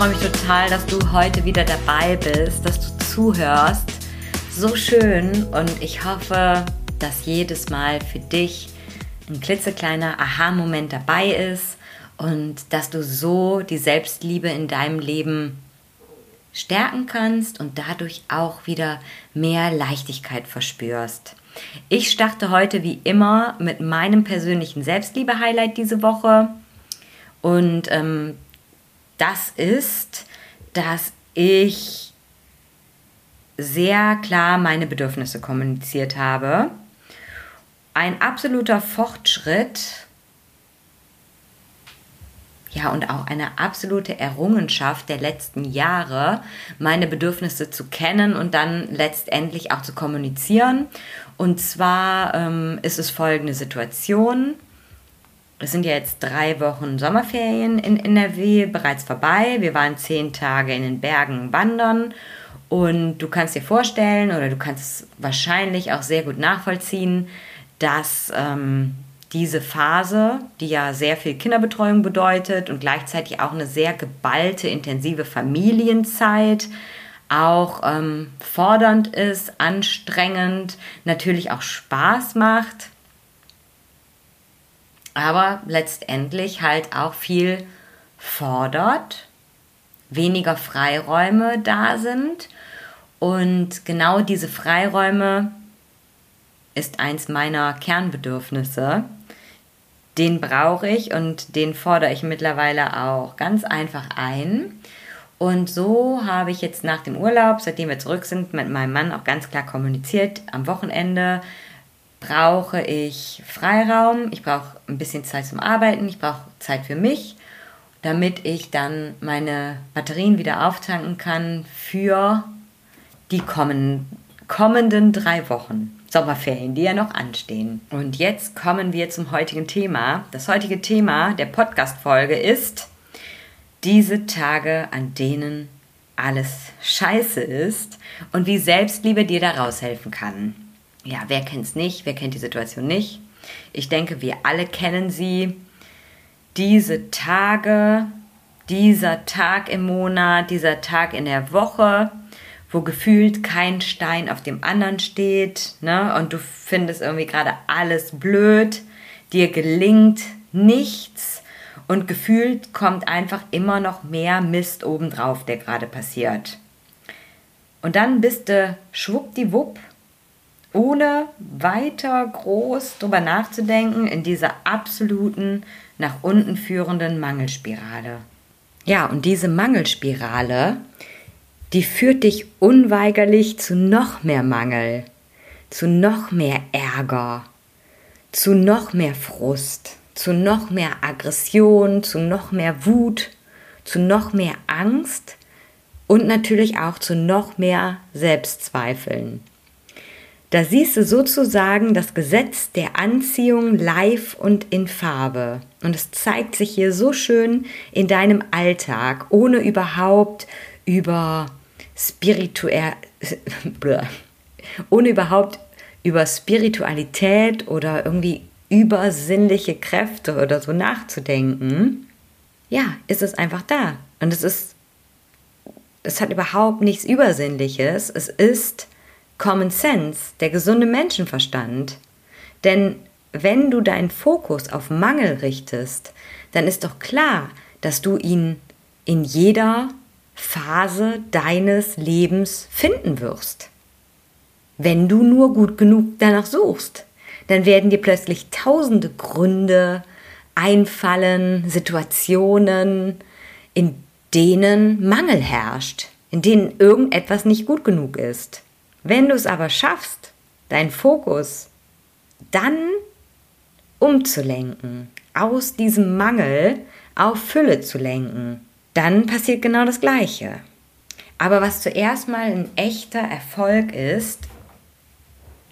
Freue mich total, dass du heute wieder dabei bist, dass du zuhörst. So schön und ich hoffe, dass jedes Mal für dich ein klitzekleiner Aha-Moment dabei ist und dass du so die Selbstliebe in deinem Leben stärken kannst und dadurch auch wieder mehr Leichtigkeit verspürst. Ich starte heute wie immer mit meinem persönlichen Selbstliebe-Highlight diese Woche und ähm, das ist, dass ich sehr klar meine Bedürfnisse kommuniziert habe. Ein absoluter Fortschritt ja, und auch eine absolute Errungenschaft der letzten Jahre, meine Bedürfnisse zu kennen und dann letztendlich auch zu kommunizieren. Und zwar ähm, ist es folgende Situation. Es sind ja jetzt drei Wochen Sommerferien in NRW bereits vorbei. Wir waren zehn Tage in den Bergen wandern. Und du kannst dir vorstellen oder du kannst es wahrscheinlich auch sehr gut nachvollziehen, dass ähm, diese Phase, die ja sehr viel Kinderbetreuung bedeutet und gleichzeitig auch eine sehr geballte, intensive Familienzeit, auch ähm, fordernd ist, anstrengend, natürlich auch Spaß macht, aber letztendlich halt auch viel fordert, weniger Freiräume da sind und genau diese Freiräume ist eins meiner Kernbedürfnisse den brauche ich und den fordere ich mittlerweile auch ganz einfach ein. Und so habe ich jetzt nach dem Urlaub, seitdem wir zurück sind, mit meinem Mann auch ganz klar kommuniziert. Am Wochenende brauche ich Freiraum, ich brauche ein bisschen Zeit zum Arbeiten, ich brauche Zeit für mich, damit ich dann meine Batterien wieder auftanken kann für die kommenden, kommenden drei Wochen. Sommerferien, die ja noch anstehen. Und jetzt kommen wir zum heutigen Thema. Das heutige Thema der Podcast-Folge ist diese Tage, an denen alles scheiße ist und wie Selbstliebe dir da raushelfen kann. Ja, wer kennt es nicht? Wer kennt die Situation nicht? Ich denke, wir alle kennen sie. Diese Tage, dieser Tag im Monat, dieser Tag in der Woche, wo gefühlt kein Stein auf dem anderen steht, ne? Und du findest irgendwie gerade alles blöd, dir gelingt nichts und gefühlt kommt einfach immer noch mehr Mist obendrauf, der gerade passiert. Und dann bist du schwuppdiwupp, ohne weiter groß drüber nachzudenken, in dieser absoluten, nach unten führenden Mangelspirale. Ja, und diese Mangelspirale, die führt dich unweigerlich zu noch mehr Mangel, zu noch mehr Ärger, zu noch mehr Frust, zu noch mehr Aggression, zu noch mehr Wut, zu noch mehr Angst und natürlich auch zu noch mehr Selbstzweifeln. Da siehst du sozusagen das Gesetz der Anziehung live und in Farbe. Und es zeigt sich hier so schön in deinem Alltag, ohne überhaupt über spirituell, ohne überhaupt über Spiritualität oder irgendwie übersinnliche Kräfte oder so nachzudenken, ja, ist es einfach da. Und es ist, es hat überhaupt nichts Übersinnliches. Es ist Common Sense, der gesunde Menschenverstand. Denn wenn du deinen Fokus auf Mangel richtest, dann ist doch klar, dass du ihn in jeder Phase deines Lebens finden wirst. Wenn du nur gut genug danach suchst, dann werden dir plötzlich tausende Gründe einfallen, Situationen, in denen Mangel herrscht, in denen irgendetwas nicht gut genug ist. Wenn du es aber schaffst, deinen Fokus dann umzulenken aus diesem Mangel auf Fülle zu lenken, dann passiert genau das Gleiche. Aber was zuerst mal ein echter Erfolg ist,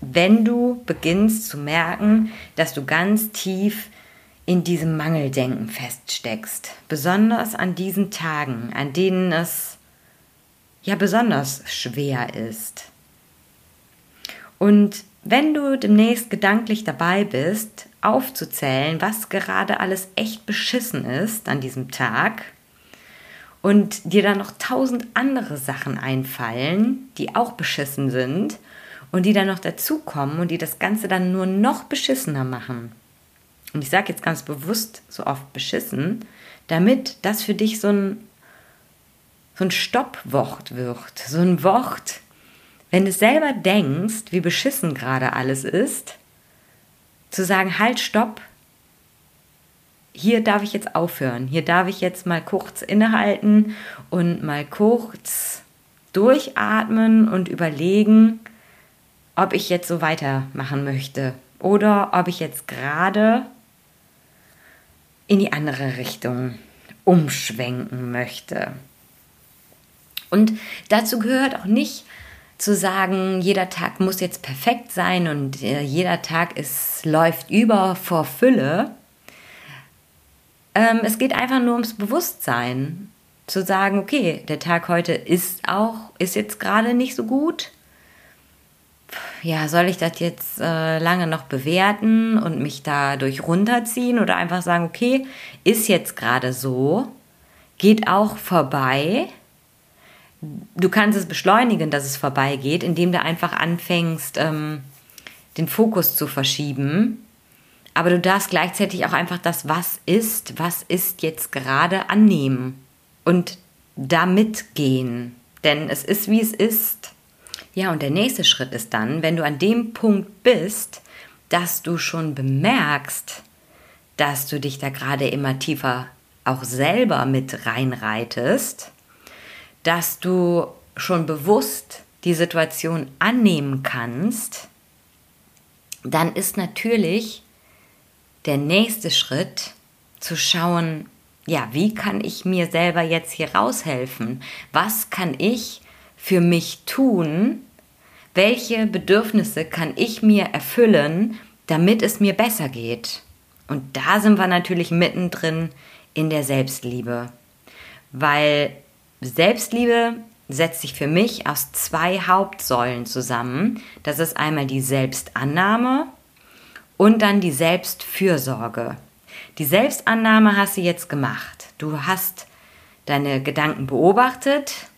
wenn du beginnst zu merken, dass du ganz tief in diesem Mangeldenken feststeckst. Besonders an diesen Tagen, an denen es ja besonders schwer ist. Und wenn du demnächst gedanklich dabei bist, aufzuzählen, was gerade alles echt beschissen ist an diesem Tag, und dir dann noch tausend andere Sachen einfallen, die auch beschissen sind und die dann noch dazukommen und die das Ganze dann nur noch beschissener machen. Und ich sage jetzt ganz bewusst so oft beschissen, damit das für dich so ein, so ein Stoppwort wird, so ein Wort, wenn du selber denkst, wie beschissen gerade alles ist, zu sagen, halt, stopp, hier darf ich jetzt aufhören, hier darf ich jetzt mal kurz innehalten und mal kurz durchatmen und überlegen, ob ich jetzt so weitermachen möchte oder ob ich jetzt gerade in die andere Richtung umschwenken möchte. Und dazu gehört auch nicht, zu sagen, jeder Tag muss jetzt perfekt sein und äh, jeder Tag ist, läuft über vor Fülle. Ähm, es geht einfach nur ums Bewusstsein. Zu sagen, okay, der Tag heute ist auch, ist jetzt gerade nicht so gut. Ja, soll ich das jetzt äh, lange noch bewerten und mich dadurch runterziehen oder einfach sagen, okay, ist jetzt gerade so, geht auch vorbei du kannst es beschleunigen, dass es vorbeigeht, indem du einfach anfängst, ähm, den Fokus zu verschieben. Aber du darfst gleichzeitig auch einfach das, was ist, was ist jetzt gerade annehmen und damit gehen. Denn es ist, wie es ist. Ja, und der nächste Schritt ist dann, wenn du an dem Punkt bist, dass du schon bemerkst, dass du dich da gerade immer tiefer auch selber mit reinreitest, dass du schon bewusst die Situation annehmen kannst, dann ist natürlich der nächste Schritt zu schauen, ja, wie kann ich mir selber jetzt hier raushelfen? Was kann ich für mich tun? Welche Bedürfnisse kann ich mir erfüllen, damit es mir besser geht? Und da sind wir natürlich mittendrin in der Selbstliebe, weil Selbstliebe setzt sich für mich aus zwei Hauptsäulen zusammen. Das ist einmal die Selbstannahme und dann die Selbstfürsorge. Die Selbstannahme hast du jetzt gemacht. Du hast deine Gedanken beobachtet,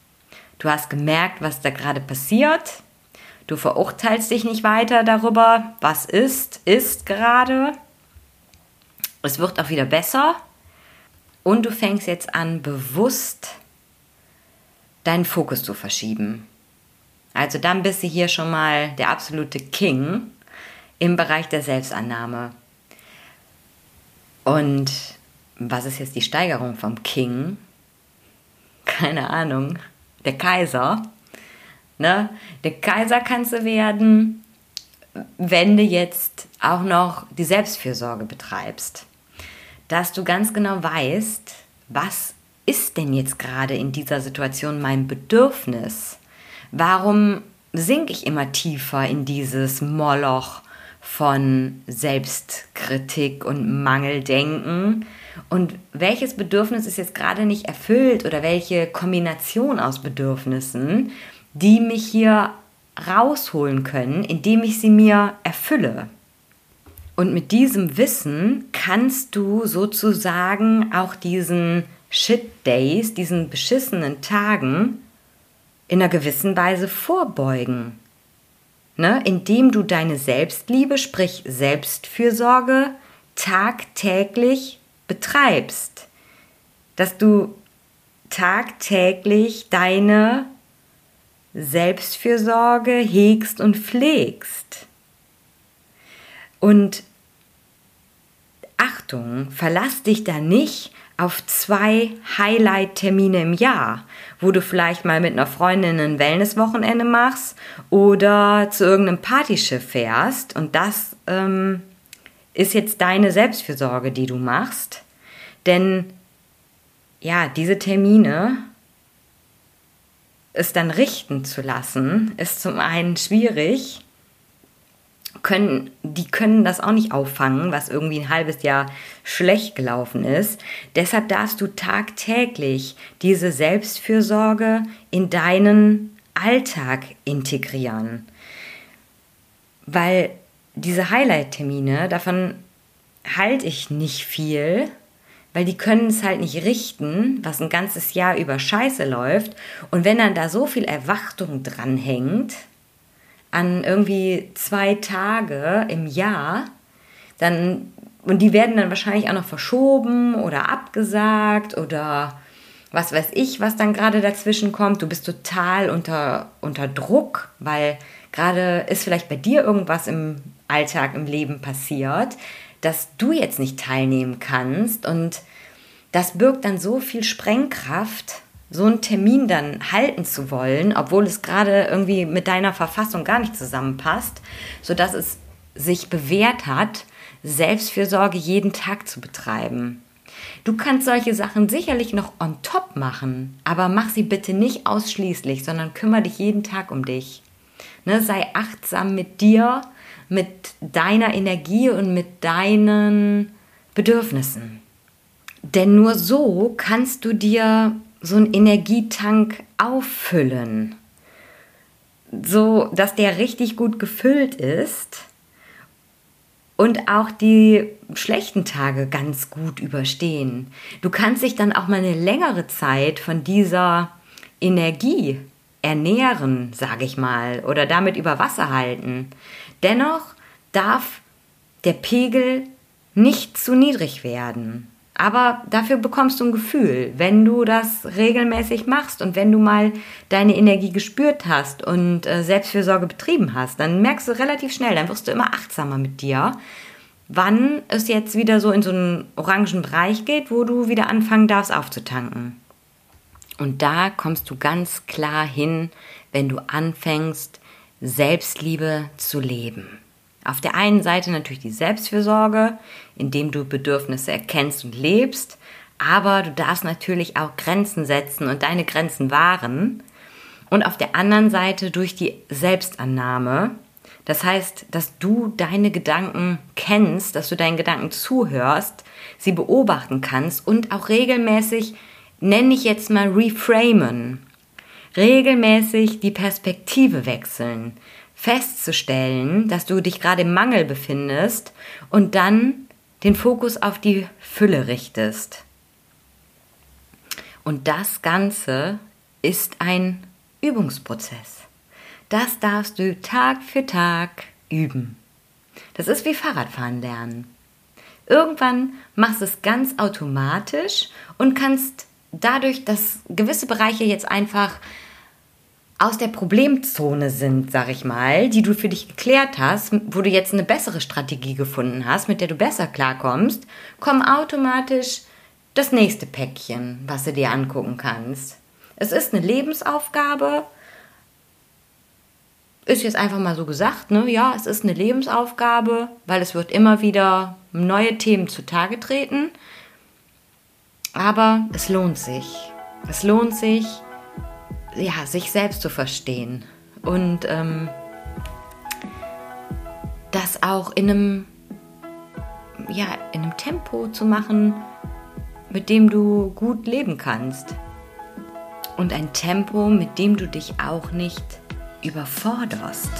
du hast gemerkt, was da gerade passiert, du verurteilst dich nicht weiter darüber, was ist, ist gerade. Es wird auch wieder besser und du fängst jetzt an, bewusst deinen Fokus zu verschieben. Also dann bist du hier schon mal der absolute King im Bereich der Selbstannahme. Und was ist jetzt die Steigerung vom King? Keine Ahnung. Der Kaiser. Ne? Der Kaiser kannst du werden, wenn du jetzt auch noch die Selbstfürsorge betreibst. Dass du ganz genau weißt, was ist denn jetzt gerade in dieser Situation mein Bedürfnis? Warum sinke ich immer tiefer in dieses Moloch von Selbstkritik und Mangeldenken? Und welches Bedürfnis ist jetzt gerade nicht erfüllt oder welche Kombination aus Bedürfnissen, die mich hier rausholen können, indem ich sie mir erfülle? Und mit diesem Wissen kannst du sozusagen auch diesen Shit Days, diesen beschissenen Tagen, in einer gewissen Weise vorbeugen. Ne? Indem du deine Selbstliebe, sprich Selbstfürsorge, tagtäglich betreibst. Dass du tagtäglich deine Selbstfürsorge hegst und pflegst. Und Achtung, verlass dich da nicht auf zwei Highlight-Termine im Jahr, wo du vielleicht mal mit einer Freundin ein Wellnesswochenende machst oder zu irgendeinem Partyschiff fährst und das ähm, ist jetzt deine Selbstfürsorge, die du machst. Denn ja, diese Termine es dann richten zu lassen, ist zum einen schwierig. Können, die können das auch nicht auffangen, was irgendwie ein halbes Jahr schlecht gelaufen ist. Deshalb darfst du tagtäglich diese Selbstfürsorge in deinen Alltag integrieren. Weil diese Highlight-Termine, davon halte ich nicht viel, weil die können es halt nicht richten, was ein ganzes Jahr über Scheiße läuft. Und wenn dann da so viel Erwartung dranhängt, an irgendwie zwei Tage im Jahr, dann, und die werden dann wahrscheinlich auch noch verschoben oder abgesagt oder was weiß ich, was dann gerade dazwischen kommt. Du bist total unter, unter Druck, weil gerade ist vielleicht bei dir irgendwas im Alltag, im Leben passiert, dass du jetzt nicht teilnehmen kannst und das birgt dann so viel Sprengkraft, so einen Termin dann halten zu wollen, obwohl es gerade irgendwie mit deiner Verfassung gar nicht zusammenpasst, sodass es sich bewährt hat, Selbstfürsorge jeden Tag zu betreiben. Du kannst solche Sachen sicherlich noch on top machen, aber mach sie bitte nicht ausschließlich, sondern kümmere dich jeden Tag um dich. Ne, sei achtsam mit dir mit deiner Energie und mit deinen Bedürfnissen. Denn nur so kannst du dir so einen Energietank auffüllen, so dass der richtig gut gefüllt ist und auch die schlechten Tage ganz gut überstehen. Du kannst dich dann auch mal eine längere Zeit von dieser Energie ernähren, sage ich mal, oder damit über Wasser halten. Dennoch darf der Pegel nicht zu niedrig werden. Aber dafür bekommst du ein Gefühl, wenn du das regelmäßig machst und wenn du mal deine Energie gespürt hast und äh, Selbstfürsorge betrieben hast, dann merkst du relativ schnell, dann wirst du immer achtsamer mit dir, wann es jetzt wieder so in so einen orangen Bereich geht, wo du wieder anfangen darfst aufzutanken. Und da kommst du ganz klar hin, wenn du anfängst, Selbstliebe zu leben. Auf der einen Seite natürlich die Selbstfürsorge, indem du Bedürfnisse erkennst und lebst, aber du darfst natürlich auch Grenzen setzen und deine Grenzen wahren. Und auf der anderen Seite durch die Selbstannahme, das heißt, dass du deine Gedanken kennst, dass du deinen Gedanken zuhörst, sie beobachten kannst und auch regelmäßig, nenne ich jetzt mal reframen, regelmäßig die Perspektive wechseln, festzustellen, dass du dich gerade im Mangel befindest und dann den Fokus auf die Fülle richtest. Und das Ganze ist ein Übungsprozess. Das darfst du Tag für Tag üben. Das ist wie Fahrradfahren lernen. Irgendwann machst du es ganz automatisch und kannst dadurch, dass gewisse Bereiche jetzt einfach aus der Problemzone sind, sag ich mal, die du für dich geklärt hast, wo du jetzt eine bessere Strategie gefunden hast, mit der du besser klarkommst, kommt automatisch das nächste Päckchen, was du dir angucken kannst. Es ist eine Lebensaufgabe, ist jetzt einfach mal so gesagt, ne? Ja, es ist eine Lebensaufgabe, weil es wird immer wieder neue Themen zutage treten. Aber es lohnt sich. Es lohnt sich, ja, sich selbst zu verstehen und ähm, das auch in einem, ja, in einem Tempo zu machen, mit dem du gut leben kannst. Und ein Tempo, mit dem du dich auch nicht überforderst.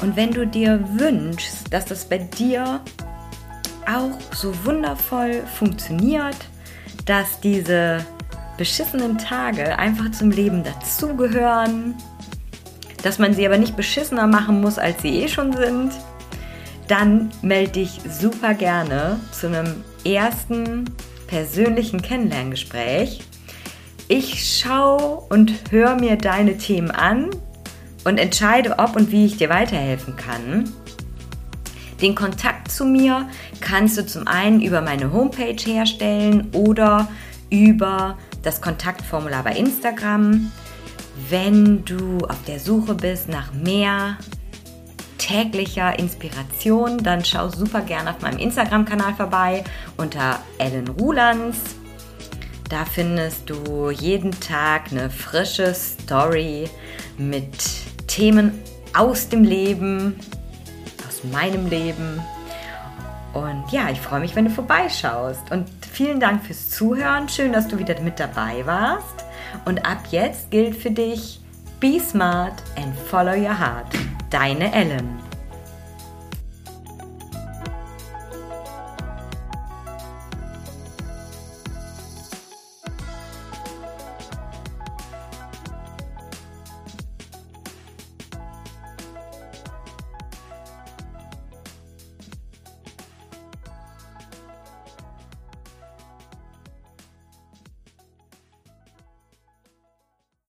Und wenn du dir wünschst, dass das bei dir auch so wundervoll funktioniert, dass diese beschissenen Tage einfach zum Leben dazugehören, dass man sie aber nicht beschissener machen muss, als sie eh schon sind, dann melde dich super gerne zu einem ersten persönlichen Kennenlerngespräch. Ich schaue und höre mir deine Themen an und entscheide, ob und wie ich dir weiterhelfen kann. Den Kontakt zu mir kannst du zum einen über meine Homepage herstellen oder über das Kontaktformular bei Instagram. Wenn du auf der Suche bist nach mehr täglicher Inspiration, dann schau super gerne auf meinem Instagram-Kanal vorbei unter Ellen Rulands. Da findest du jeden Tag eine frische Story mit Themen aus dem Leben, aus meinem Leben. Und ja, ich freue mich, wenn du vorbeischaust. Und vielen Dank fürs Zuhören. Schön, dass du wieder mit dabei warst. Und ab jetzt gilt für dich, be smart and follow your heart. Deine Ellen.